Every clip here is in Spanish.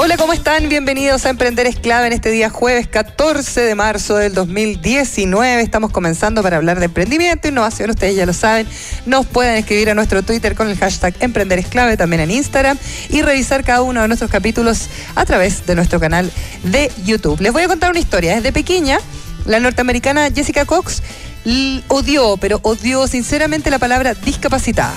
Hola, ¿cómo están? Bienvenidos a Emprender es clave en este día jueves 14 de marzo del 2019. Estamos comenzando para hablar de emprendimiento, innovación, ustedes ya lo saben. Nos pueden escribir a nuestro Twitter con el hashtag Emprender es clave, también en Instagram, y revisar cada uno de nuestros capítulos a través de nuestro canal de YouTube. Les voy a contar una historia. Desde pequeña, la norteamericana Jessica Cox odió, pero odió sinceramente la palabra discapacitada.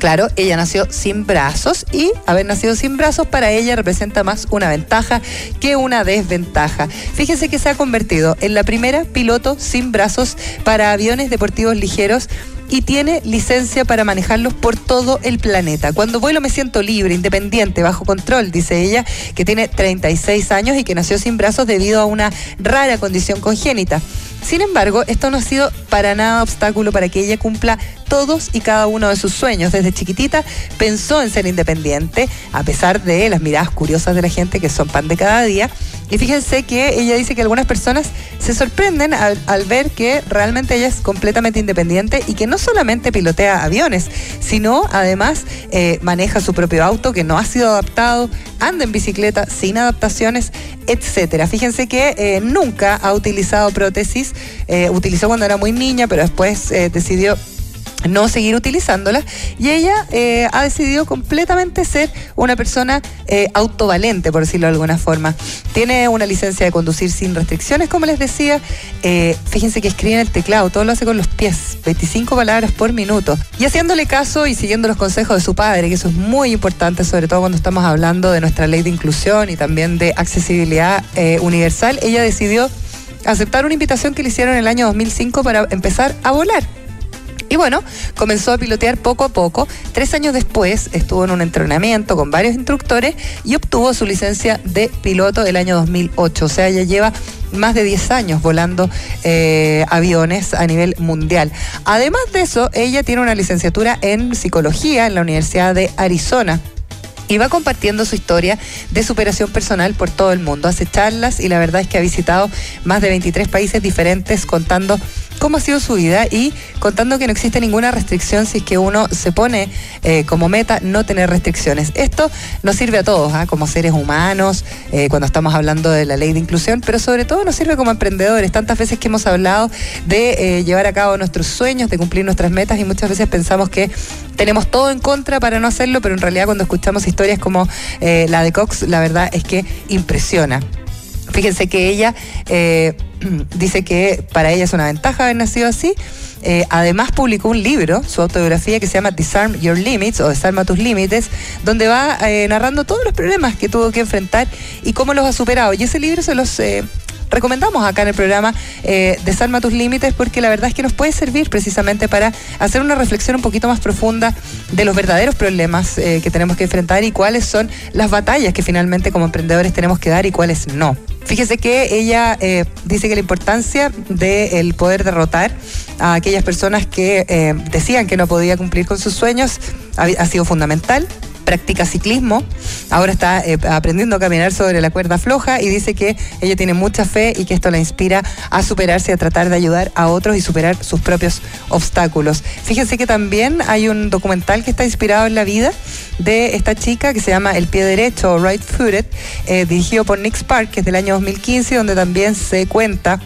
Claro, ella nació sin brazos y haber nacido sin brazos para ella representa más una ventaja que una desventaja. Fíjese que se ha convertido en la primera piloto sin brazos para aviones deportivos ligeros y tiene licencia para manejarlos por todo el planeta. Cuando vuelo me siento libre, independiente, bajo control, dice ella, que tiene 36 años y que nació sin brazos debido a una rara condición congénita. Sin embargo, esto no ha sido para nada obstáculo para que ella cumpla todos y cada uno de sus sueños. Desde chiquitita pensó en ser independiente, a pesar de las miradas curiosas de la gente que son pan de cada día. Y fíjense que ella dice que algunas personas se sorprenden al, ver que realmente ella es completamente independiente y que no solamente pilotea aviones, sino además eh, maneja su propio auto que no ha sido adaptado, anda en bicicleta sin adaptaciones, etcétera. Fíjense que eh, nunca ha utilizado prótesis, eh, utilizó cuando era muy niña, pero después decidió no seguir utilizándola y ella eh, ha decidido completamente ser una persona eh, autovalente, por decirlo de alguna forma. Tiene una licencia de conducir sin restricciones, como les decía. Eh, fíjense que escribe en el teclado, todo lo hace con los pies, 25 palabras por minuto. Y haciéndole caso y siguiendo los consejos de su padre, que eso es muy importante, sobre todo cuando estamos hablando de nuestra ley de inclusión y también de accesibilidad universal, ella decidió aceptar una invitación que le hicieron en el año 2005 para empezar a volar. Y bueno, comenzó a pilotear poco a poco. Tres años después estuvo en un entrenamiento con varios instructores y obtuvo su licencia de piloto del año 2008. O sea, ya lleva más de 10 años volando eh, aviones a nivel mundial. Además de eso, ella tiene una licenciatura en psicología en la Universidad de Arizona y va compartiendo su historia de superación personal por todo el mundo. Hace charlas y la verdad es que ha visitado más de 23 países diferentes contando cómo ha sido su vida y contando que no existe ninguna restricción si es que uno se pone eh, como meta no tener restricciones. Esto nos sirve a todos, ¿ah? como seres humanos, eh, cuando estamos hablando de la ley de inclusión, pero sobre todo nos sirve como emprendedores. Tantas veces que hemos hablado de eh, llevar a cabo nuestros sueños, de cumplir nuestras metas y muchas veces pensamos que tenemos todo en contra para no hacerlo, pero en realidad cuando escuchamos historias como la de Cox, la verdad es que impresiona. Fíjense que ella dice que para ella es una ventaja haber nacido así. Eh, además publicó un libro, su autobiografía que se llama Disarm Your Limits o Desarma tus límites, donde va eh, narrando todos los problemas que tuvo que enfrentar y cómo los ha superado. Y ese libro se los recomendamos acá en el programa eh, Desarma tus límites porque la verdad es que nos puede servir precisamente para hacer una reflexión un poquito más profunda de los verdaderos problemas eh, que tenemos que enfrentar y cuáles son las batallas que finalmente como emprendedores tenemos que dar y cuáles no. Fíjese que ella eh, dice que la importancia del poder derrotar a aquellas personas que decían que no podía cumplir con sus sueños ha sido fundamental practica ciclismo, ahora está eh, aprendiendo a caminar sobre la cuerda floja y dice que ella tiene mucha fe y que esto la inspira a superarse, a tratar de ayudar a otros y superar sus propios obstáculos. Fíjense que también hay un documental que está inspirado en la vida de esta chica que se llama El pie derecho Right Footed, eh, dirigido por Nick Spark, que es del año 2015, donde también se cuenta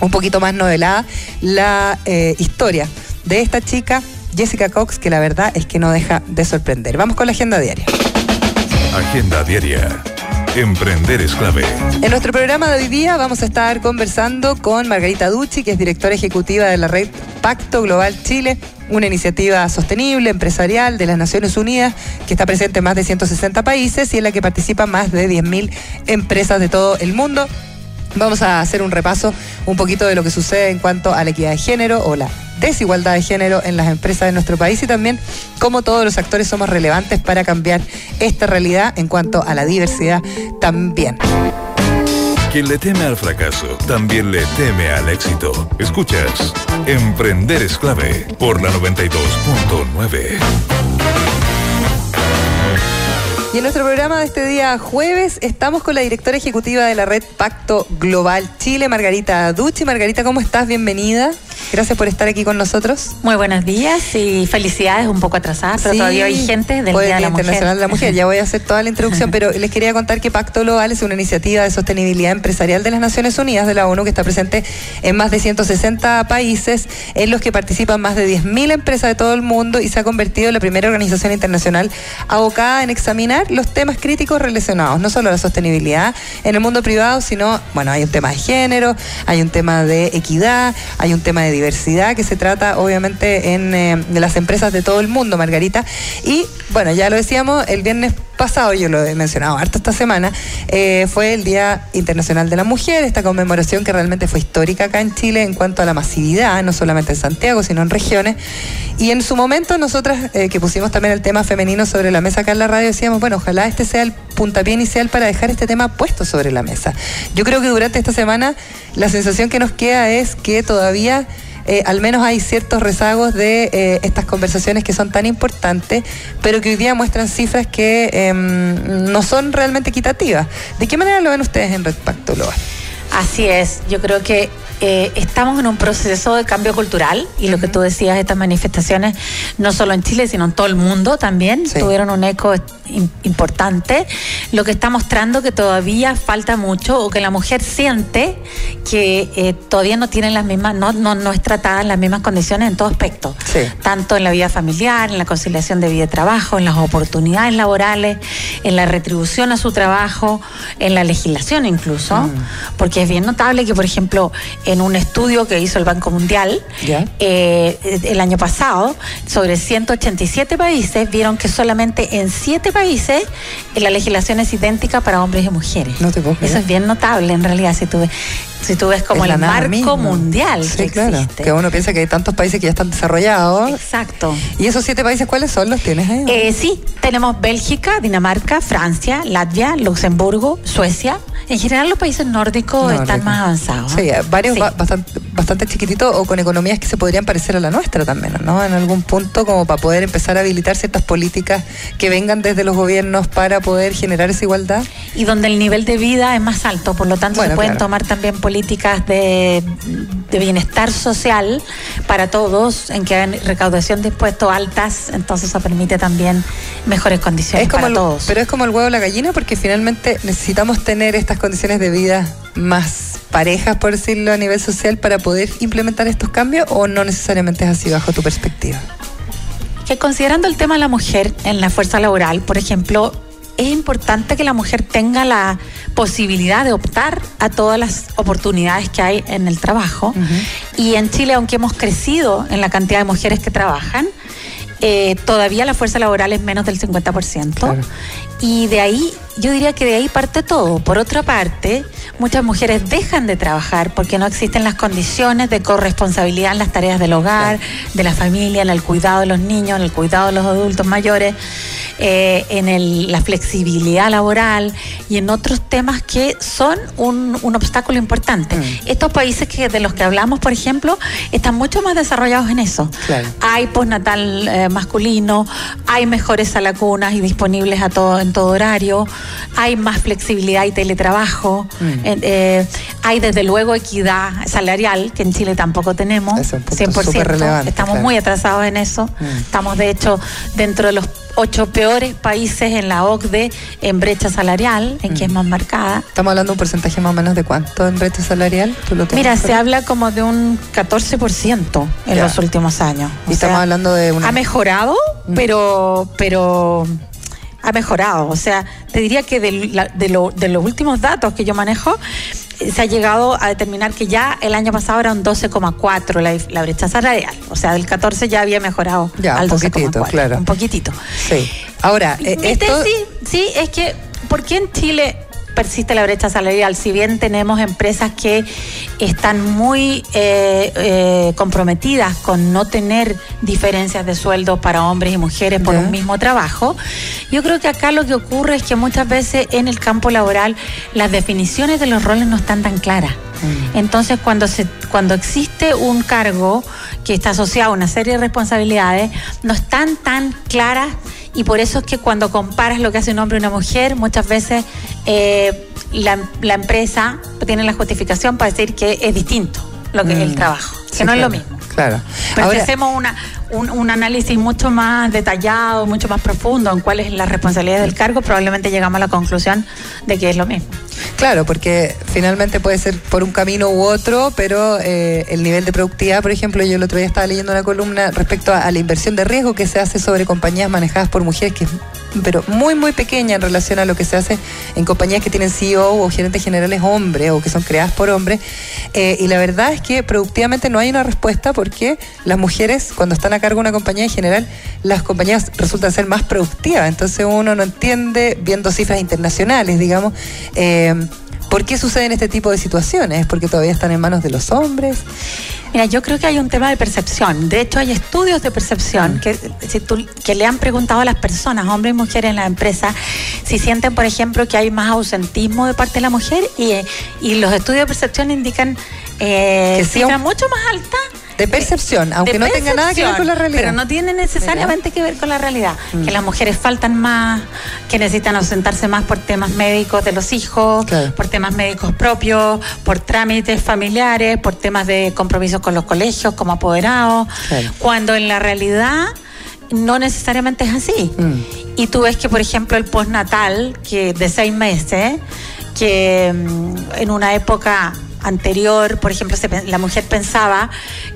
un poquito más novelada la eh, historia de esta chica Jessica Cox, que la verdad es que no deja de sorprender. Vamos con la agenda diaria. Agenda diaria. Emprender es clave. En nuestro programa de hoy día vamos a estar conversando con Margarita Ducci, que es directora ejecutiva de la red Pacto Global Chile, una iniciativa sostenible, empresarial de las Naciones Unidas, que está presente en más de 160 países y en la que participan más de 10.000 empresas de todo el mundo. Vamos a hacer un repaso un poquito de lo que sucede en cuanto a la equidad de género o la desigualdad de género en las empresas de nuestro país y también cómo todos los actores somos relevantes para cambiar esta realidad en cuanto a la diversidad también. Quien le teme al fracaso, también le teme al éxito. Escuchas, Emprender es clave por la 92.9. Y en nuestro programa de este día jueves estamos con la directora ejecutiva de la red Pacto Global Chile, Margarita Ducci. Margarita, ¿cómo estás? Bienvenida. Gracias por estar aquí con nosotros. Muy buenos días y felicidades un poco atrasadas, pero todavía hay gente del Día, de la Internacional de la Mujer. Ya voy a hacer toda la introducción, pero les quería contar que Pacto Global es una iniciativa de sostenibilidad empresarial de las Naciones Unidas, de la ONU, que está presente en más de 160 países, en los que participan más de 10.000 empresas de todo el mundo y se ha convertido en la primera organización internacional abocada en examinar los temas críticos relacionados, no solo a la sostenibilidad en el mundo privado, sino, bueno, hay un tema de género, hay un tema de equidad, hay un tema de diversidad que se trata obviamente en eh, las empresas de todo el mundo, Margarita. Y bueno, ya lo decíamos, el viernes pasado, yo lo he mencionado harto esta semana, eh, fue el Día Internacional de la Mujer, esta conmemoración que realmente fue histórica acá en Chile en cuanto a la masividad, no solamente en Santiago, sino en regiones. Y en su momento nosotras, eh, que pusimos también el tema femenino sobre la mesa acá en la radio, decíamos, bueno, ojalá este sea el puntapié inicial para dejar este tema puesto sobre la mesa. Yo creo que durante esta semana la sensación que nos queda es que todavía eh, al menos hay ciertos rezagos de eh, estas conversaciones que son tan importantes, pero que hoy día muestran cifras que em, no son realmente equitativas. ¿De qué manera lo ven ustedes en Red Pacto? Así es, yo creo que eh, estamos en un proceso de cambio cultural y lo que tú decías, estas manifestaciones, no solo en Chile, sino en todo el mundo también, tuvieron un eco importante, lo que está mostrando que todavía falta mucho o que la mujer siente que eh, todavía no tiene las mismas, no, no, no, es tratada en las mismas condiciones en todo aspecto, tanto en la vida familiar, en la conciliación de vida y trabajo, en las oportunidades laborales, en la retribución a su trabajo, en la legislación incluso, porque es bien notable que, por ejemplo, en un estudio que hizo el Banco Mundial eh, el año pasado sobre 187 países, vieron que solamente en 7 países la legislación es idéntica para hombres y mujeres. Eso es bien notable en realidad si tú ves si tú ves como el marco mundial sí, claro. Que uno piensa que hay tantos países que ya están desarrollados. Exacto. ¿Y esos siete países cuáles son? ¿Los tienes ahí? Eh, sí, tenemos Bélgica, Dinamarca, Francia, Latvia, Luxemburgo, Suecia. En general los países nórdicos están más avanzados. Sí, varios bastante, bastante chiquititos o con economías que se podrían parecer a la nuestra también, ¿no? En algún punto como para poder empezar a habilitar ciertas políticas que vengan desde los gobiernos para poder generar esa igualdad. Y donde el nivel de vida es más alto, por lo tanto se pueden tomar también políticas de, bienestar social para todos, en que hagan recaudación de impuestos altas, entonces eso permite también mejores condiciones para todos. Pero es como el huevo o la gallina, porque finalmente necesitamos tener estas condiciones de vida más parejas, por decirlo, a nivel social para poder implementar estos cambios, o no necesariamente es así bajo tu perspectiva? Que considerando el tema de la mujer en la fuerza laboral, por ejemplo, es importante que la mujer tenga la posibilidad de optar a todas las oportunidades que hay en el trabajo. Y en Chile, aunque hemos crecido en la cantidad de mujeres que trabajan, eh, todavía la fuerza laboral es menos del 50%. Y de ahí, yo diría que de ahí parte todo. Por otra parte, muchas mujeres dejan de trabajar porque no existen las condiciones de corresponsabilidad en las tareas del hogar, de la familia, en el cuidado de los niños, en el cuidado de los adultos mayores. Eh, en la flexibilidad laboral y en otros temas que son un, obstáculo importante. Mm. Estos países que de los que hablamos, por ejemplo, están mucho más desarrollados en eso. Hay postnatal eh, masculino, hay mejores salacunas y disponibles a todo en todo horario, hay más flexibilidad y teletrabajo, mm. eh, hay desde luego equidad salarial, que en Chile tampoco tenemos, 100%. Estamos muy atrasados en eso. Mm. Estamos de hecho dentro de los ocho peores países en la OCDE en brecha salarial, en que es mm. más marcada. Estamos hablando de un porcentaje más o menos de cuánto en brecha salarial. Mira, se habla como de un 14% en los últimos años. y estamos hablando de una... Ha mejorado, mm. pero, pero ha mejorado. O sea, te diría que de, de los últimos datos que yo manejo, se ha llegado a determinar que ya el año pasado era un 12,4 la, la, brecha salarial. O sea, del 14 ya había mejorado ya, al un poquitito, claro. Un poquitito. Sí. Ahora, eh, esto... sí, sí, es que, ¿por qué en Chile persiste la brecha salarial. Si bien tenemos empresas que están muy eh, eh, comprometidas con no tener diferencias de sueldo para hombres y mujeres por un mismo trabajo, yo creo que acá lo que ocurre es que muchas veces en el campo laboral las definiciones de los roles no están tan claras. Mm. Entonces, cuando, se, cuando existe un cargo que está asociado a una serie de responsabilidades, no están tan claras y por eso es que cuando comparas lo que hace un hombre y una mujer, muchas veces eh, la, empresa tiene la justificación para decir que es distinto lo que es el mm. trabajo, que no es lo mismo. Claro. Pero si hacemos una, un, análisis mucho más detallado, mucho más profundo en cuál es la responsabilidad del cargo, probablemente llegamos a la conclusión de que es lo mismo. Claro, porque finalmente puede ser por un camino u otro, pero eh, el nivel de productividad, por ejemplo, yo el otro día estaba leyendo una columna respecto a, la inversión de riesgo que se hace sobre compañías manejadas por mujeres, que es pero muy, muy pequeña en relación a lo que se hace en compañías que tienen CEO o gerentes generales hombres o que son creadas por hombres. Eh, y la verdad es que productivamente no hay una respuesta porque las mujeres, cuando están a cargo de una compañía en general, las compañías resultan ser más productivas. Entonces uno no entiende, viendo cifras internacionales, digamos, eh, ¿Por qué suceden este tipo de situaciones? ¿Porque todavía están en manos de los hombres? Mira, yo creo que hay un tema de percepción. De hecho, hay estudios de percepción que, que le han preguntado a las personas, hombres y mujeres en la empresa, si sienten, por ejemplo, que hay más ausentismo de parte de la mujer y, y los estudios de percepción indican eh, que cifras mucho más altas de percepción, aunque no tenga nada que ver con la realidad. Pero no tiene necesariamente que ver con la realidad. Que mm. las mujeres faltan más, que necesitan ausentarse más por temas médicos de los hijos, por temas médicos propios, por trámites familiares, por temas de compromisos con los colegios como apoderados. Cuando en la realidad no necesariamente es así. Mm. Y tú ves que, por ejemplo, el postnatal, que de seis meses, que mm, en una época anterior, por ejemplo, la mujer pensaba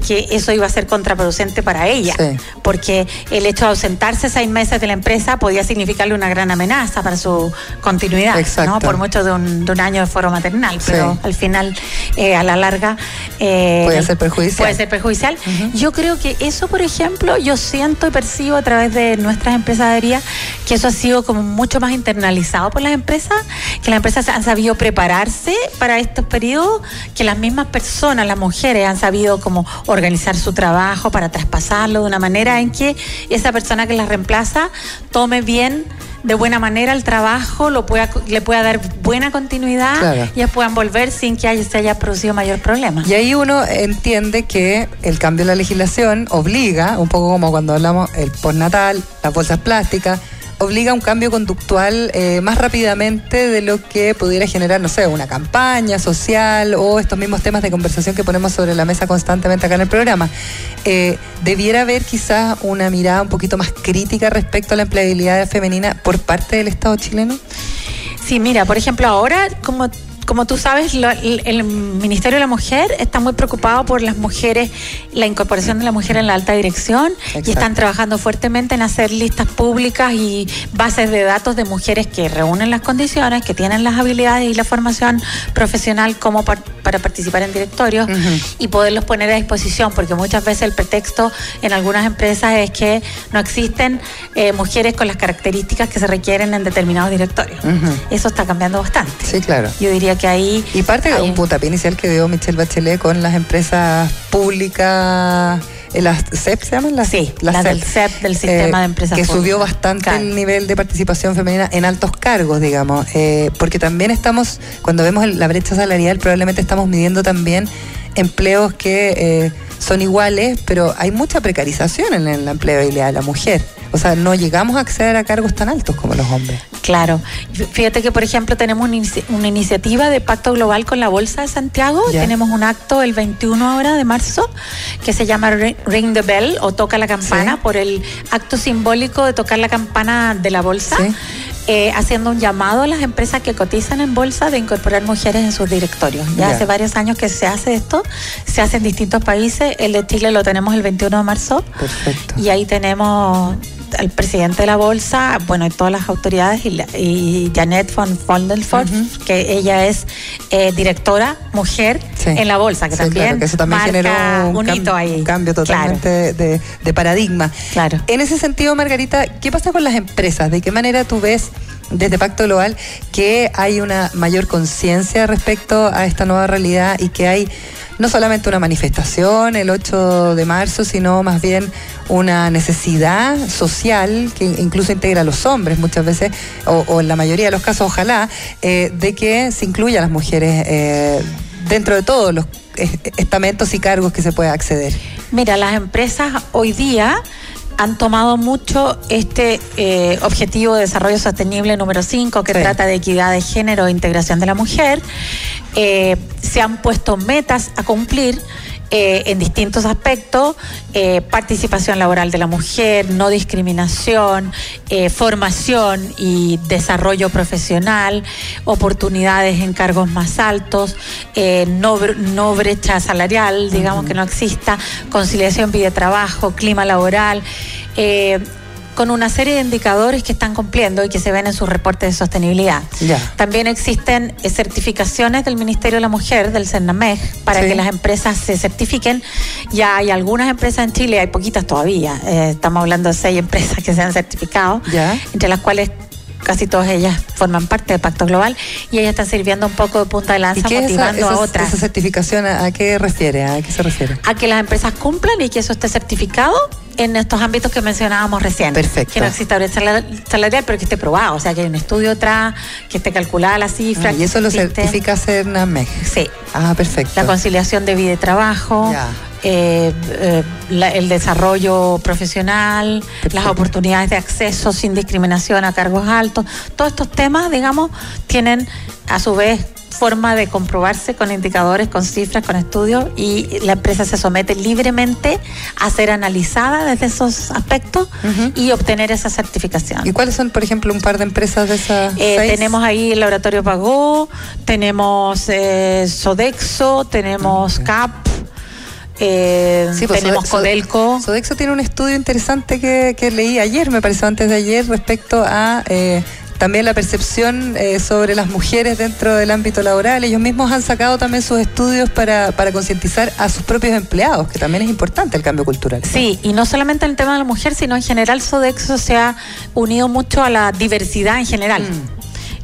que eso iba a ser contraproducente para ella, porque el hecho de ausentarse seis meses de la empresa podía significarle una gran amenaza para su continuidad, ¿no? por mucho de un, año de foro maternal, pero al final, eh, a la larga... Eh, puede ser perjudicial. Puede ser perjudicial. Yo creo que eso, por ejemplo, yo siento y percibo a través de nuestras empresaderías que eso ha sido como mucho más internalizado por las empresas, que las empresas han sabido prepararse para estos periodos que las mismas personas, las mujeres, han sabido cómo organizar su trabajo para traspasarlo de una manera en que esa persona que las reemplaza tome bien de buena manera el trabajo, lo pueda, le pueda dar buena continuidad y ya puedan volver sin que haya, se haya producido mayor problema. Y ahí uno entiende que el cambio de la legislación obliga, un poco como cuando hablamos el postnatal, las bolsas plásticas, obliga a un cambio conductual eh, más rápidamente de lo que pudiera generar, no sé, una campaña social o estos mismos temas de conversación que ponemos sobre la mesa constantemente acá en el programa. Eh, ¿Debiera haber quizás una mirada un poquito más crítica respecto a la empleabilidad femenina por parte del Estado chileno? Sí, mira, por ejemplo, ahora, como como tú sabes, el Ministerio de la Mujer está muy preocupado por las mujeres, la incorporación de la mujer en la alta dirección y están trabajando fuertemente en hacer listas públicas y bases de datos de mujeres que reúnen las condiciones, que tienen las habilidades y la formación profesional como para participar en directorios y poderlos poner a disposición, porque muchas veces el pretexto en algunas empresas es que no existen eh, mujeres con las características que se requieren en determinados directorios. Eso está cambiando bastante. Sí, claro. Yo diría que ahí... Y parte de un puntapié inicial que dio Michelle Bachelet con las empresas públicas... Eh, las CEP se llaman las sí las, del CEP del sistema de eh, empresas que subió bastante el nivel de participación femenina en altos cargos digamos eh, porque también estamos cuando vemos la brecha salarial probablemente estamos midiendo también empleos que son iguales pero hay mucha precarización en la empleabilidad de la mujer o sea, no llegamos a acceder a cargos tan altos como los hombres. Claro. Fíjate que, por ejemplo, tenemos una, iniciativa de pacto global con la Bolsa de Santiago. Tenemos un acto el 21 ahora de marzo que se llama Ring the Bell o Toca la Campana por el acto simbólico de tocar la campana de la Bolsa. Eh, haciendo un llamado a las empresas que cotizan en bolsa de incorporar mujeres en sus directorios. Ya hace varios años que se hace esto, se hace en distintos países. El de Chile lo tenemos el 21 de marzo. Perfecto. Y ahí tenemos al presidente de la bolsa, bueno, y todas las autoridades, y, Janet von Fondelford, que ella es eh, directora mujer en la bolsa, que también, eso también generó un, hito ahí. cambio totalmente de, paradigma. Claro. En ese sentido, Margarita, ¿qué pasa con las empresas? ¿De qué manera tú ves desde Pacto Global que hay una mayor conciencia respecto a esta nueva realidad y que hay no solamente una manifestación el 8 de marzo, sino más bien una necesidad social que incluso integra a los hombres muchas veces, o, en la mayoría de los casos, ojalá, eh, de que se incluya a las mujeres eh, dentro de todos los estamentos y cargos que se pueda acceder. Mira, las empresas hoy día han tomado mucho este eh, objetivo de desarrollo sostenible número 5, que trata de equidad de género e integración de la mujer. Eh, se han puesto metas a cumplir eh, en distintos aspectos, eh, participación laboral de la mujer, no discriminación, eh, formación y desarrollo profesional, oportunidades en cargos más altos, no, no, brecha salarial, digamos que no exista, conciliación vida-trabajo, clima laboral con una serie de indicadores que están cumpliendo y que se ven en sus reportes de sostenibilidad. También existen eh, certificaciones del Ministerio de la Mujer, del CERNAMEG, para que las empresas se certifiquen. Ya hay algunas empresas en Chile, hay poquitas todavía. Eh, estamos hablando de seis empresas que se han certificado, entre las cuales casi todas ellas forman parte del Pacto Global y ellas están sirviendo un poco de punta de lanza motivando a otras. ¿Esa certificación a, qué refiere? ¿A qué se refiere? A que las empresas cumplan y que eso esté certificado en estos ámbitos que mencionábamos recién. Perfecto. Que no exista brecha salarial, pero que esté probado, o sea, que hay un estudio atrás, que esté calculada la cifra. Ah, y eso lo certifica CERNAMEG. Sí. Ah, perfecto. La conciliación de vida y trabajo. Eh, eh, el desarrollo profesional, las oportunidades de acceso sin discriminación a cargos altos, todos estos temas, digamos, tienen a su vez forma de comprobarse con indicadores, con cifras, con estudios y la empresa se somete libremente a ser analizada desde esos aspectos y obtener esa certificación. ¿Y cuáles son, por ejemplo, un par de empresas de esas? Eh, tenemos ahí el Laboratorio Pagó, tenemos eh, Sodexo, tenemos CAP. Eh, pues, tenemos Codelco. Sodexo tiene un estudio interesante que, que, leí ayer, me pareció antes de ayer, respecto a eh, también la percepción eh, sobre las mujeres dentro del ámbito laboral. Ellos mismos han sacado también sus estudios para, para concientizar a sus propios empleados, que también es importante el cambio cultural. Sí, y no solamente en el tema de la mujer, sino en general Sodexo se ha unido mucho a la diversidad en general. Mm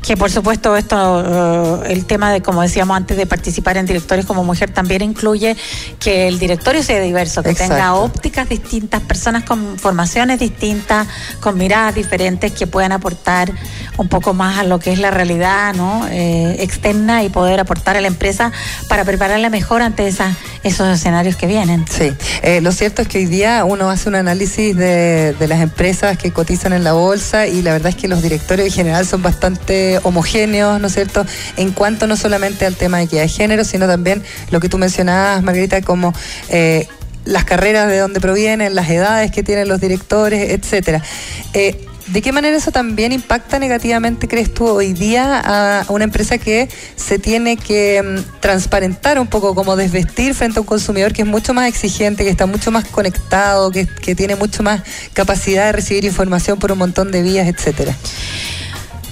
que por supuesto esto, eh, el tema de, como decíamos antes, de participar en directorios como mujer también incluye que el directorio sea diverso, que tenga ópticas distintas, personas con formaciones distintas, con miradas diferentes que puedan aportar un poco más a lo que es la realidad ¿no? Eh, externa y poder aportar a la empresa para prepararla mejor ante esa, esos escenarios que vienen. Sí, eh, lo cierto es que hoy día uno hace un análisis de, de las empresas que cotizan en la bolsa y la verdad es que los directorios en general son bastante homogéneos, ¿no es cierto?, en cuanto no solamente al tema de equidad de género, sino también lo que tú mencionabas, Margarita, como... Eh, las carreras de dónde provienen, las edades que tienen los directores, etcétera. Eh, ¿De qué manera eso también impacta negativamente, crees tú, hoy día a una empresa que se tiene que mm, transparentar un poco, como desvestir frente a un consumidor que es mucho más exigente, que está mucho más conectado, que, que tiene mucho más capacidad de recibir información por un montón de vías, etcétera?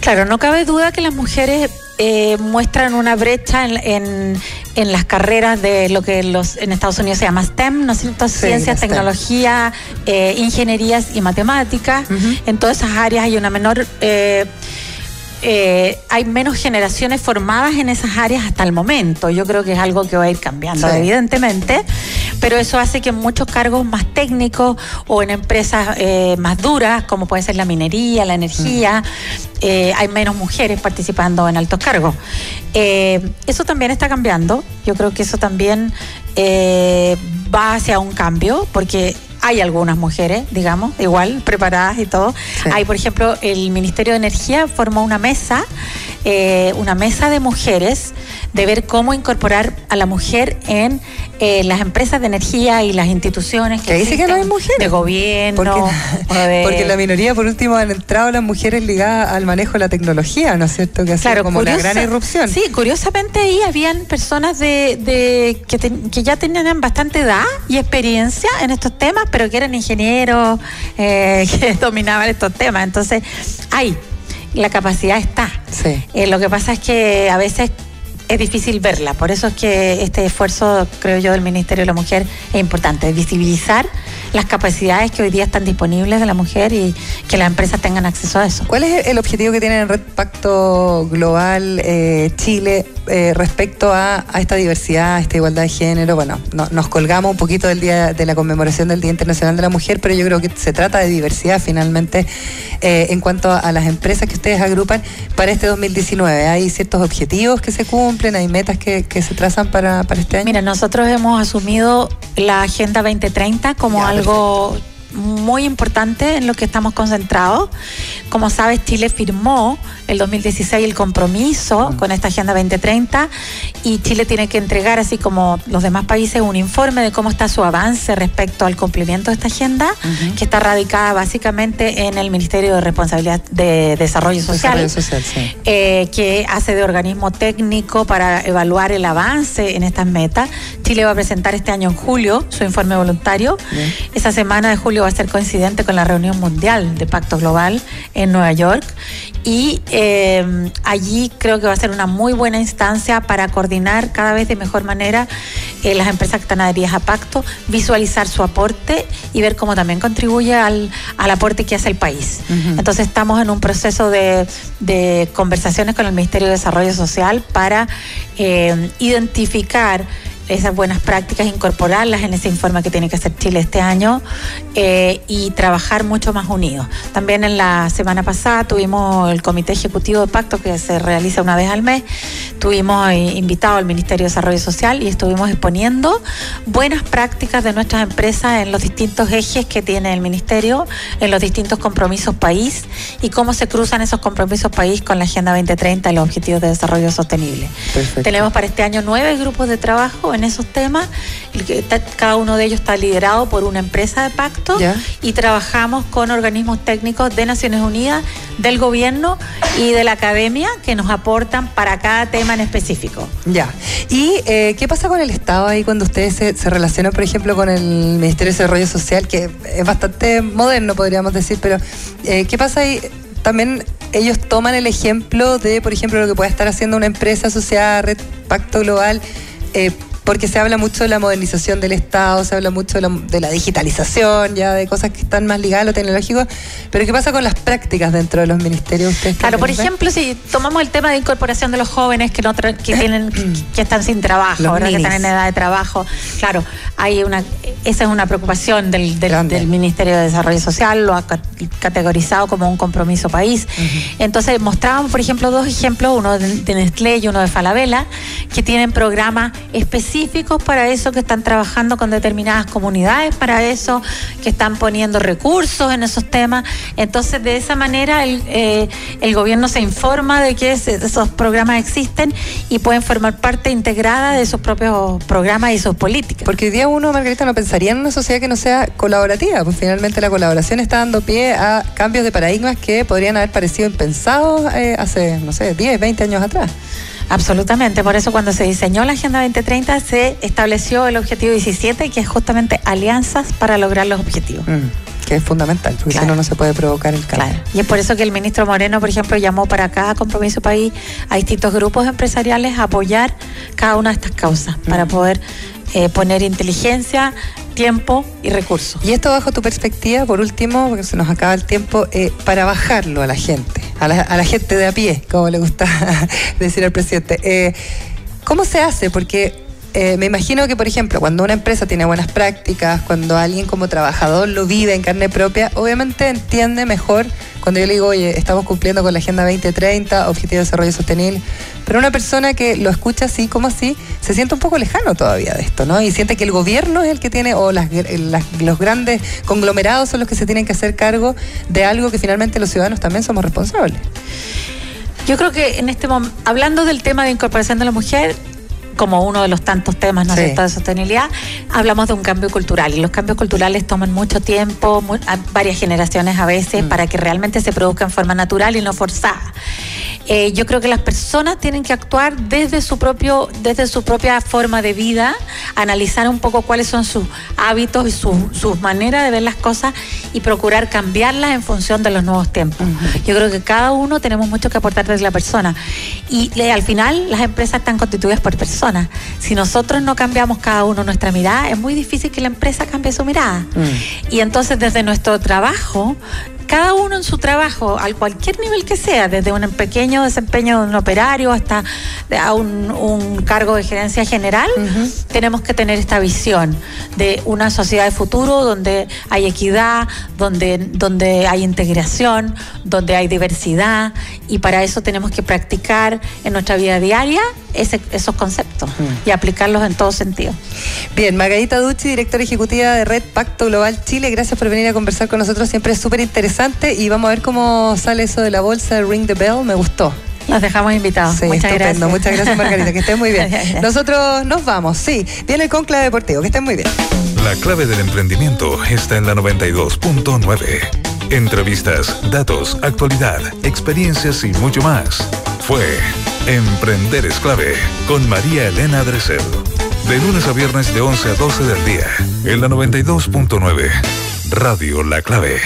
Claro, no cabe duda que las mujeres eh, muestran una brecha en, en, las carreras de lo que los, en Estados Unidos se llama STEM, ¿no es cierto? Ciencias, tecnología, eh, ingenierías y matemáticas. En todas esas áreas hay una menor... Eh, eh, hay menos generaciones formadas en esas áreas hasta el momento. Yo creo que es algo que va a ir cambiando, evidentemente, pero eso hace que en muchos cargos más técnicos o en empresas eh, más duras, como puede ser la minería, la energía, eh, hay menos mujeres participando en altos cargos. eso también está cambiando. Yo creo que eso también va hacia un cambio, porque hay algunas mujeres, digamos, igual, preparadas y todo. Hay, por ejemplo, el Ministerio de Energía formó una mesa, eh, una mesa de mujeres, de ver cómo incorporar a la mujer en eh, las empresas de energía y las instituciones que, dice que no hay mujeres. de gobierno. Porque, en la minoría, por último, han entrado las mujeres ligadas al manejo de la tecnología, ¿no es cierto? Que ha sido como una gran irrupción. Sí, curiosamente ahí habían personas de, que, que ya tenían bastante edad y experiencia en estos temas pero que eran ingenieros, eh, que dominaban estos temas. Entonces, hay, la capacidad está. Eh, lo que pasa es que a veces es difícil verla. Por eso es que este esfuerzo, creo yo, del Ministerio de la Mujer es importante, visibilizar las capacidades que hoy día están disponibles de la mujer y que las empresas tengan acceso a eso. ¿Cuál es el objetivo que tiene el Red Pacto Global eh, Chile eh, respecto a, esta diversidad, a esta igualdad de género? Bueno, nos colgamos un poquito del día de la conmemoración del Día Internacional de la Mujer, pero yo creo que se trata de diversidad finalmente eh, en cuanto a las empresas que ustedes agrupan para este 2019. ¿Hay ciertos objetivos que se cumplen? ¿Hay metas que, se trazan para, este año? Mira, nosotros hemos asumido la Agenda 2030 como algo 然后。Muy importante en lo que estamos concentrados. Como sabes, Chile firmó el 2016 el compromiso con esta Agenda 2030 y Chile tiene que entregar, así como los demás países, un informe de cómo está su avance respecto al cumplimiento de esta agenda, que está radicada básicamente en el Ministerio de Responsabilidad de Desarrollo Social, eh, que hace de organismo técnico para evaluar el avance en estas metas. Chile va a presentar este año en julio su informe voluntario. Esa semana de julio va a ser coincidente con la reunión mundial de Pacto Global en Nueva York y eh, allí creo que va a ser una muy buena instancia para coordinar cada vez de mejor manera eh, las empresas que están adheridas a pacto, visualizar su aporte y ver cómo también contribuye al, aporte que hace el país. Entonces estamos en un proceso de, conversaciones con el Ministerio de Desarrollo Social para eh, identificar esas buenas prácticas, incorporarlas en ese informe que tiene que hacer Chile este año eh, y trabajar mucho más unidos. También en la semana pasada tuvimos el Comité Ejecutivo de Pacto que se realiza una vez al mes. Tuvimos eh, invitado al Ministerio de Desarrollo Social y estuvimos exponiendo buenas prácticas de nuestras empresas en los distintos ejes que tiene el Ministerio, en los distintos compromisos país y cómo se cruzan esos compromisos país con la Agenda 2030 y los Objetivos de Desarrollo Sostenible. Tenemos para este año nueve grupos de trabajo en esos temas. Cada uno de ellos está liderado por una empresa de pacto y trabajamos con organismos técnicos de Naciones Unidas, del gobierno y de la academia que nos aportan para cada tema en específico. Ya. ¿Y eh, qué pasa con el Estado ahí cuando ustedes se, relacionan, por ejemplo, con el Ministerio de Desarrollo Social, que es bastante moderno, podríamos decir, pero eh, ¿qué pasa ahí? También ellos toman el ejemplo de, por ejemplo, lo que puede estar haciendo una empresa asociada a Red Pacto Global eh, porque se habla mucho de la modernización del Estado, se habla mucho de la, digitalización, ya de cosas que están más ligadas a lo tecnológico, pero ¿qué pasa con las prácticas dentro de los ministerios? claro, por ejemplo, si tomamos el tema de incorporación de los jóvenes que no que tienen que están sin trabajo, ¿verdad? que están en edad de trabajo, claro, hay una esa es una preocupación del, Ministerio de Desarrollo Social, lo ha categorizado como un compromiso país. Entonces mostrábamos, por ejemplo, dos ejemplos, uno de Nestlé y uno de Falabella, que tienen programas específicos para eso, que están trabajando con determinadas comunidades para eso, que están poniendo recursos en esos temas. Entonces, de esa manera, el, eh, el gobierno se informa de que esos programas existen y pueden formar parte integrada de sus propios programas y sus políticas. Porque hoy día uno, Margarita, no pensaría en una sociedad que no sea colaborativa, pues finalmente la colaboración está dando pie a cambios de paradigmas que podrían haber parecido impensados eh, hace, no sé, 10, 20 años atrás. Absolutamente, por eso cuando se diseñó la Agenda 2030 se estableció el objetivo 17, que es justamente alianzas para lograr los objetivos. Mm, que es fundamental, porque si no, no se puede provocar el cambio. Y es por eso que el ministro Moreno, por ejemplo, llamó para cada compromiso país a distintos grupos empresariales a apoyar cada una de estas causas, para mm. poder eh, poner inteligencia, tiempo y recursos. Y esto bajo tu perspectiva, por último, porque se nos acaba el tiempo, eh, para bajarlo a la gente, a la, gente de a pie, como le gusta decir al presidente. Eh, ¿Cómo se hace? Porque me imagino que, por ejemplo, cuando una empresa tiene buenas prácticas, cuando alguien como trabajador lo vive en carne propia, obviamente entiende mejor cuando yo le digo, oye, estamos cumpliendo con la Agenda 2030, Objetivo de Desarrollo Sostenible, pero una persona que lo escucha así como así, se siente un poco lejano todavía de esto, ¿no? Y siente que el gobierno es el que tiene, o los grandes conglomerados son los que se tienen que hacer cargo de algo que finalmente los ciudadanos también somos responsables. Yo creo que en este momento, hablando del tema de incorporación de la mujer, como uno de los tantos temas ¿no? de sostenibilidad, hablamos de un cambio cultural. Y los cambios culturales toman mucho tiempo, varias generaciones a veces, mm. para que realmente se produzca en forma natural y no forzada. Eh, yo creo que las personas tienen que actuar desde su propio, desde su propia forma de vida, analizar un poco cuáles son sus hábitos y sus maneras de ver las cosas y procurar cambiarlas en función de los nuevos tiempos. Yo creo que cada uno tenemos mucho que aportar desde la persona. Y al final las empresas están constituidas por personas. Si nosotros no cambiamos cada uno nuestra mirada, es muy difícil que la empresa cambie su mirada. Mm. Y entonces desde nuestro trabajo cada uno en su trabajo, al cualquier nivel que sea, desde un pequeño desempeño de un operario hasta a un, cargo de gerencia general, tenemos que tener esta visión de una sociedad de futuro donde hay equidad, donde, donde hay integración, donde hay diversidad y para eso tenemos que practicar en nuestra vida diaria esos conceptos y aplicarlos en todo sentido. Bien, Margarita Ducci, directora ejecutiva de Red Pacto Global Chile, gracias por venir a conversar con nosotros, siempre es súper interesante y vamos a ver cómo sale eso de la bolsa de Ring the Bell, me gustó. Los dejamos invitados. Sí, Muchas estupendo. Gracias. Muchas gracias, Margarita. Que estén muy bien. Nosotros nos vamos. Sí, viene el Conclave Deportivo. Que estén muy bien. La clave del emprendimiento está en la 92.9. Entrevistas, datos, actualidad, experiencias y mucho más. Fue Emprender es clave con María Elena Dresel. De lunes a viernes de 11 a 12 del día en la 92.9. Radio La Clave.